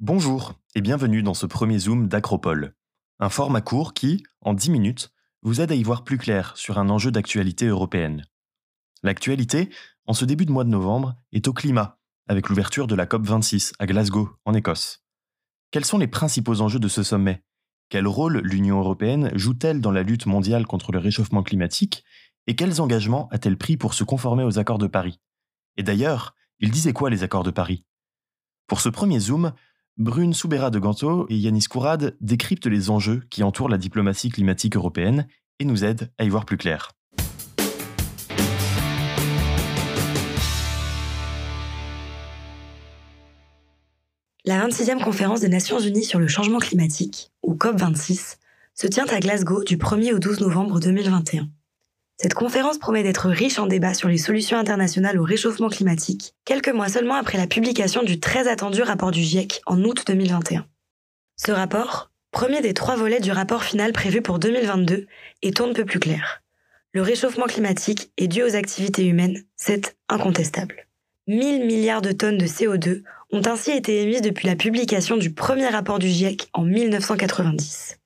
Bonjour et bienvenue dans ce premier Zoom d'Acropole, un format court qui, en 10 minutes, vous aide à y voir plus clair sur un enjeu d'actualité européenne. L'actualité, en ce début de mois de novembre, est au climat, avec l'ouverture de la COP26 à Glasgow, en Écosse. Quels sont les principaux enjeux de ce sommet? Quel rôle l'Union européenne joue-t-elle dans la lutte mondiale contre le réchauffement climatique? Et quels engagements a-t-elle pris pour se conformer aux accords de Paris? Et d'ailleurs, ils disaient quoi les accords de Paris? Pour ce premier zoom, Brune Soubera de Ganto et Yanis Kourad décryptent les enjeux qui entourent la diplomatie climatique européenne et nous aident à y voir plus clair. La 26e conférence des Nations Unies sur le changement climatique, ou COP26, se tient à Glasgow du 1er au 12 novembre 2021. Cette conférence promet d'être riche en débats sur les solutions internationales au réchauffement climatique, quelques mois seulement après la publication du très attendu rapport du GIEC en août 2021. Ce rapport, premier des trois volets du rapport final prévu pour 2022, est on ne peut plus clair. Le réchauffement climatique est dû aux activités humaines, c'est incontestable. 1000 milliards de tonnes de CO2 ont ainsi été émises depuis la publication du premier rapport du GIEC en 1990.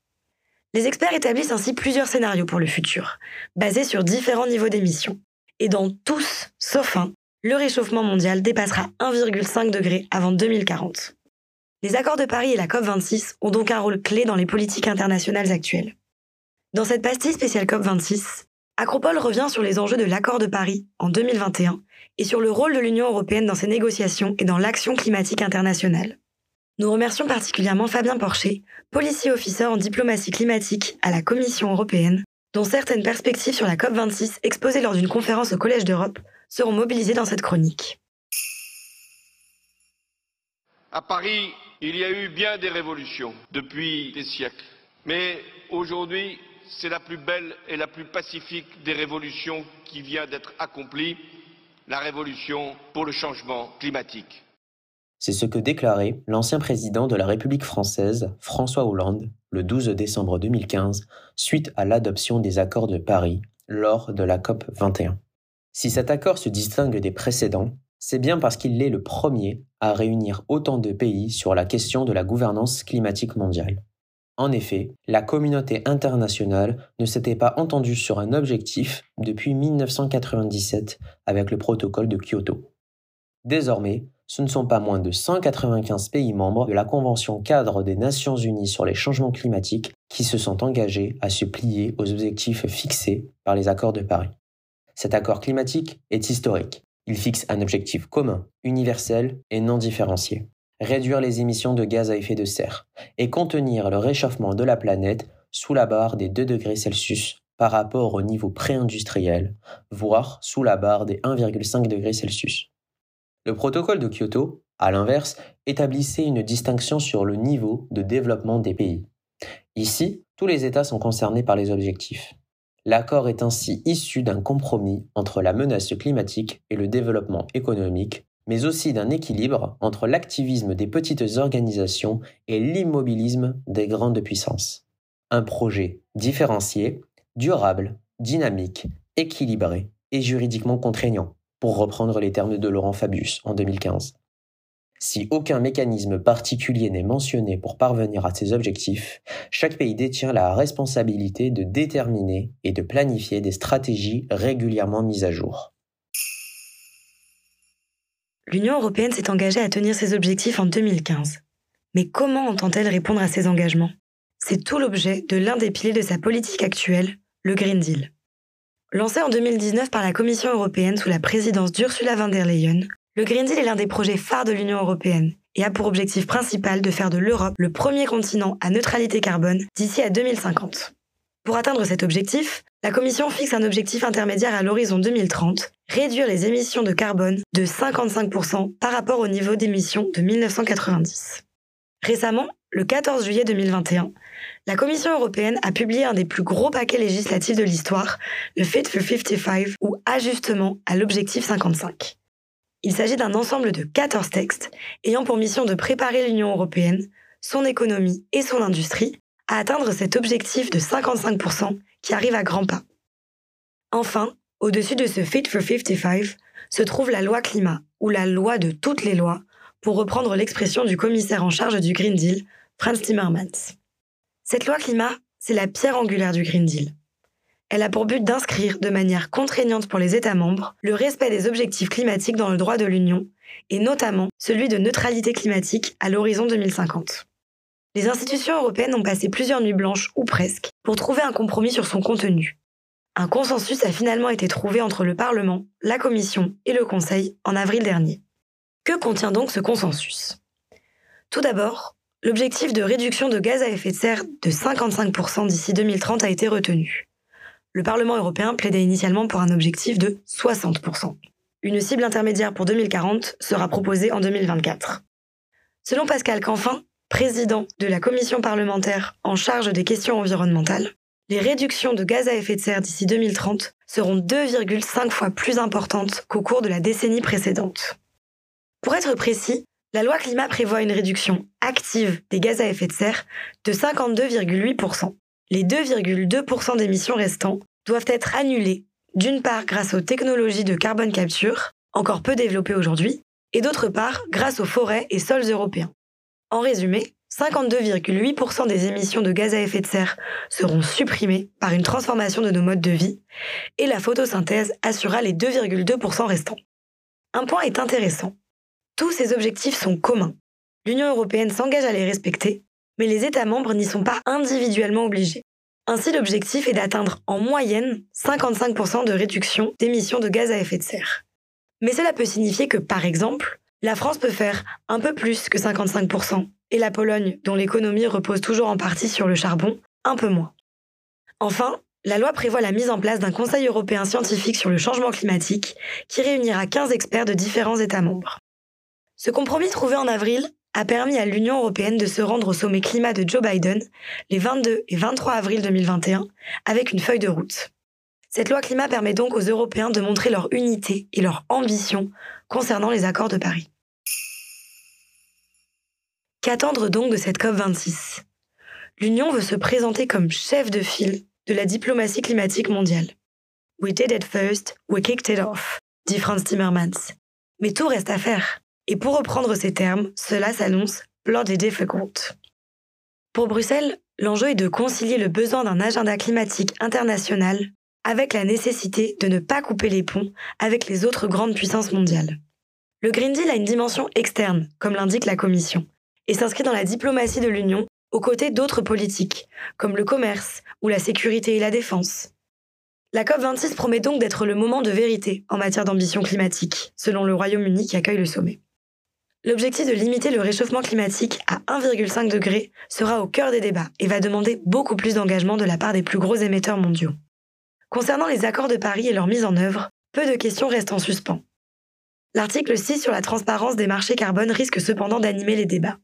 Les experts établissent ainsi plusieurs scénarios pour le futur, basés sur différents niveaux d'émissions. Et dans tous, sauf un, le réchauffement mondial dépassera 1,5 degré avant 2040. Les accords de Paris et la COP26 ont donc un rôle clé dans les politiques internationales actuelles. Dans cette pastille spéciale COP26, Acropole revient sur les enjeux de l'accord de Paris en 2021 et sur le rôle de l'Union européenne dans ses négociations et dans l'action climatique internationale. Nous remercions particulièrement Fabien Porcher, policier officer en diplomatie climatique à la Commission européenne, dont certaines perspectives sur la COP26 exposées lors d'une conférence au Collège d'Europe seront mobilisées dans cette chronique. À Paris, il y a eu bien des révolutions depuis des siècles. Mais aujourd'hui, c'est la plus belle et la plus pacifique des révolutions qui vient d'être accomplie, la révolution pour le changement climatique. C'est ce que déclarait l'ancien président de la République française, François Hollande, le 12 décembre 2015, suite à l'adoption des accords de Paris lors de la COP 21. Si cet accord se distingue des précédents, c'est bien parce qu'il est le premier à réunir autant de pays sur la question de la gouvernance climatique mondiale. En effet, la communauté internationale ne s'était pas entendue sur un objectif depuis 1997 avec le protocole de Kyoto. Désormais, ce ne sont pas moins de 195 pays membres de la Convention cadre des Nations Unies sur les changements climatiques qui se sont engagés à se plier aux objectifs fixés par les accords de Paris. Cet accord climatique est historique. Il fixe un objectif commun, universel et non différencié. Réduire les émissions de gaz à effet de serre et contenir le réchauffement de la planète sous la barre des 2 degrés Celsius par rapport au niveau pré-industriel, voire sous la barre des 1,5 degrés Celsius. Le protocole de Kyoto, à l'inverse, établissait une distinction sur le niveau de développement des pays. Ici, tous les États sont concernés par les objectifs. L'accord est ainsi issu d'un compromis entre la menace climatique et le développement économique, mais aussi d'un équilibre entre l'activisme des petites organisations et l'immobilisme des grandes puissances. Un projet différencié, durable, dynamique, équilibré et juridiquement contraignant pour reprendre les termes de Laurent Fabius en 2015. Si aucun mécanisme particulier n'est mentionné pour parvenir à ces objectifs, chaque pays détient la responsabilité de déterminer et de planifier des stratégies régulièrement mises à jour. L'Union européenne s'est engagée à tenir ses objectifs en 2015. Mais comment entend-elle répondre à ces engagements? C'est tout l'objet de l'un des piliers de sa politique actuelle, le Green Deal. Lancé en 2019 par la Commission européenne sous la présidence d'Ursula von der Leyen, le Green Deal est l'un des projets phares de l'Union européenne et a pour objectif principal de faire de l'Europe le premier continent à neutralité carbone d'ici à 2050. Pour atteindre cet objectif, la Commission fixe un objectif intermédiaire à l'horizon 2030, réduire les émissions de carbone de 55% par rapport au niveau d'émissions de 1990. Récemment, le 14 juillet 2021, la Commission européenne a publié un des plus gros paquets législatifs de l'histoire, le Fit for 55 ou Ajustement à l'objectif 55. Il s'agit d'un ensemble de 14 textes ayant pour mission de préparer l'Union européenne, son économie et son industrie à atteindre cet objectif de 55% qui arrive à grands pas. Enfin, au-dessus de ce Fit for 55 se trouve la loi climat, ou la loi de toutes les lois, pour reprendre l'expression du commissaire en charge du Green Deal, Franz Timmermans. Cette loi climat, c'est la pierre angulaire du Green Deal. Elle a pour but d'inscrire de manière contraignante pour les États membres le respect des objectifs climatiques dans le droit de l'Union, et notamment celui de neutralité climatique à l'horizon 2050. Les institutions européennes ont passé plusieurs nuits blanches, ou presque, pour trouver un compromis sur son contenu. Un consensus a finalement été trouvé entre le Parlement, la Commission et le Conseil en avril dernier. Que contient donc ce consensus? Tout d'abord, l'objectif de réduction de gaz à effet de serre de 55% d'ici 2030 a été retenu. Le Parlement européen plaidait initialement pour un objectif de 60%. Une cible intermédiaire pour 2040 sera proposée en 2024. Selon Pascal Canfin, président de la commission parlementaire en charge des questions environnementales, les réductions de gaz à effet de serre d'ici 2030 seront 2,5 fois plus importantes qu'au cours de la décennie précédente. Pour être précis, la loi climat prévoit une réduction active des gaz à effet de serre de 52,8%. Les 2,2% d'émissions restants doivent être annulées, d'une part grâce aux technologies de carbone capture, encore peu développées aujourd'hui, et d'autre part grâce aux forêts et sols européens. En résumé, 52,8% des émissions de gaz à effet de serre seront supprimées par une transformation de nos modes de vie et la photosynthèse assurera les 2,2% restants. Un point est intéressant. Tous ces objectifs sont communs. L'Union européenne s'engage à les respecter, mais les États membres n'y sont pas individuellement obligés. Ainsi, l'objectif est d'atteindre en moyenne 55% de réduction d'émissions de gaz à effet de serre. Mais cela peut signifier que, par exemple, la France peut faire un peu plus que 55%, et la Pologne, dont l'économie repose toujours en partie sur le charbon, un peu moins. Enfin, la loi prévoit la mise en place d'un Conseil européen scientifique sur le changement climatique qui réunira 15 experts de différents États membres. Ce compromis trouvé en avril a permis à l'Union européenne de se rendre au sommet climat de Joe Biden les 22 et 23 avril 2021 avec une feuille de route. Cette loi climat permet donc aux Européens de montrer leur unité et leur ambition concernant les accords de Paris. Qu'attendre donc de cette COP26 L'Union veut se présenter comme chef de file de la diplomatie climatique mondiale. We did it first, we kicked it off, dit Franz Timmermans. Mais tout reste à faire. Et pour reprendre ces termes, cela s'annonce bloody difficult. Pour Bruxelles, l'enjeu est de concilier le besoin d'un agenda climatique international avec la nécessité de ne pas couper les ponts avec les autres grandes puissances mondiales. Le Green Deal a une dimension externe, comme l'indique la Commission, et s'inscrit dans la diplomatie de l'Union aux côtés d'autres politiques, comme le commerce ou la sécurité et la défense. La COP26 promet donc d'être le moment de vérité en matière d'ambition climatique, selon le Royaume-Uni qui accueille le sommet. L'objectif de limiter le réchauffement climatique à 1,5 degré sera au cœur des débats et va demander beaucoup plus d'engagement de la part des plus gros émetteurs mondiaux. Concernant les accords de Paris et leur mise en œuvre, peu de questions restent en suspens. L'article 6 sur la transparence des marchés carbone risque cependant d'animer les débats.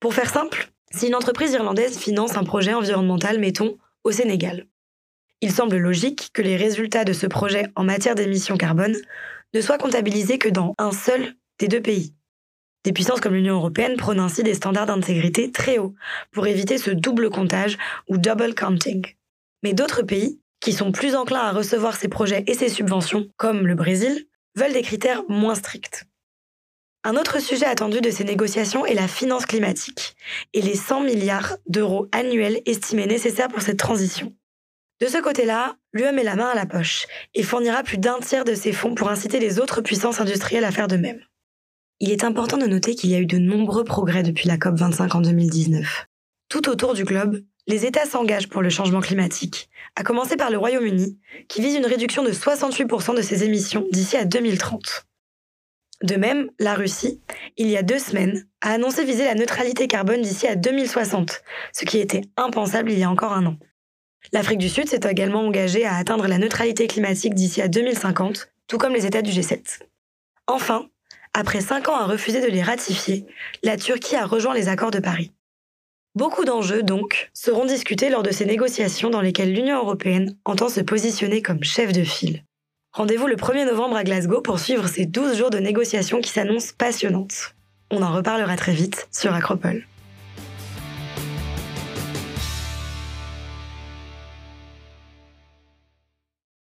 Pour faire simple, si une entreprise irlandaise finance un projet environnemental, mettons, au Sénégal, il semble logique que les résultats de ce projet en matière d'émissions carbone ne soient comptabilisés que dans un seul des deux pays. Des puissances comme l'Union européenne prônent ainsi des standards d'intégrité très hauts pour éviter ce double comptage ou double counting. Mais d'autres pays, qui sont plus enclins à recevoir ces projets et ces subventions, comme le Brésil, veulent des critères moins stricts. Un autre sujet attendu de ces négociations est la finance climatique et les 100 milliards d'euros annuels estimés nécessaires pour cette transition. De ce côté-là, l'UE met la main à la poche et fournira plus d'un tiers de ses fonds pour inciter les autres puissances industrielles à faire de même. Il est important de noter qu'il y a eu de nombreux progrès depuis la COP25 en 2019. Tout autour du globe, les États s'engagent pour le changement climatique, à commencer par le Royaume-Uni, qui vise une réduction de 68% de ses émissions d'ici à 2030. De même, la Russie, il y a deux semaines, a annoncé viser la neutralité carbone d'ici à 2060, ce qui était impensable il y a encore un an. L'Afrique du Sud s'est également engagée à atteindre la neutralité climatique d'ici à 2050, tout comme les États du G7. Enfin, après cinq ans à refuser de les ratifier, la Turquie a rejoint les accords de Paris. Beaucoup d'enjeux, donc, seront discutés lors de ces négociations dans lesquelles l'Union européenne entend se positionner comme chef de file. Rendez-vous le 1er novembre à Glasgow pour suivre ces 12 jours de négociations qui s'annoncent passionnantes. On en reparlera très vite sur Acropole.